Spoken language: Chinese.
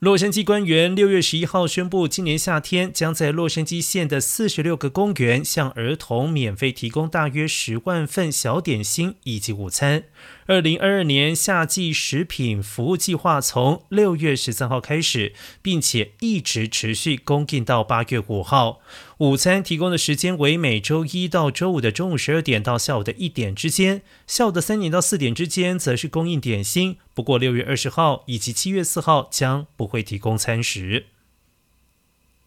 洛杉矶官员六月十一号宣布，今年夏天将在洛杉矶县的四十六个公园向儿童免费提供大约十万份小点心以及午餐。二零二二年夏季食品服务计划从六月十三号开始，并且一直持续供应到八月五号。午餐提供的时间为每周一到周五的中午十二点到下午的一点之间，下午的三点到四点之间则是供应点心。不过六月二十号以及七月四号将不会提供餐食。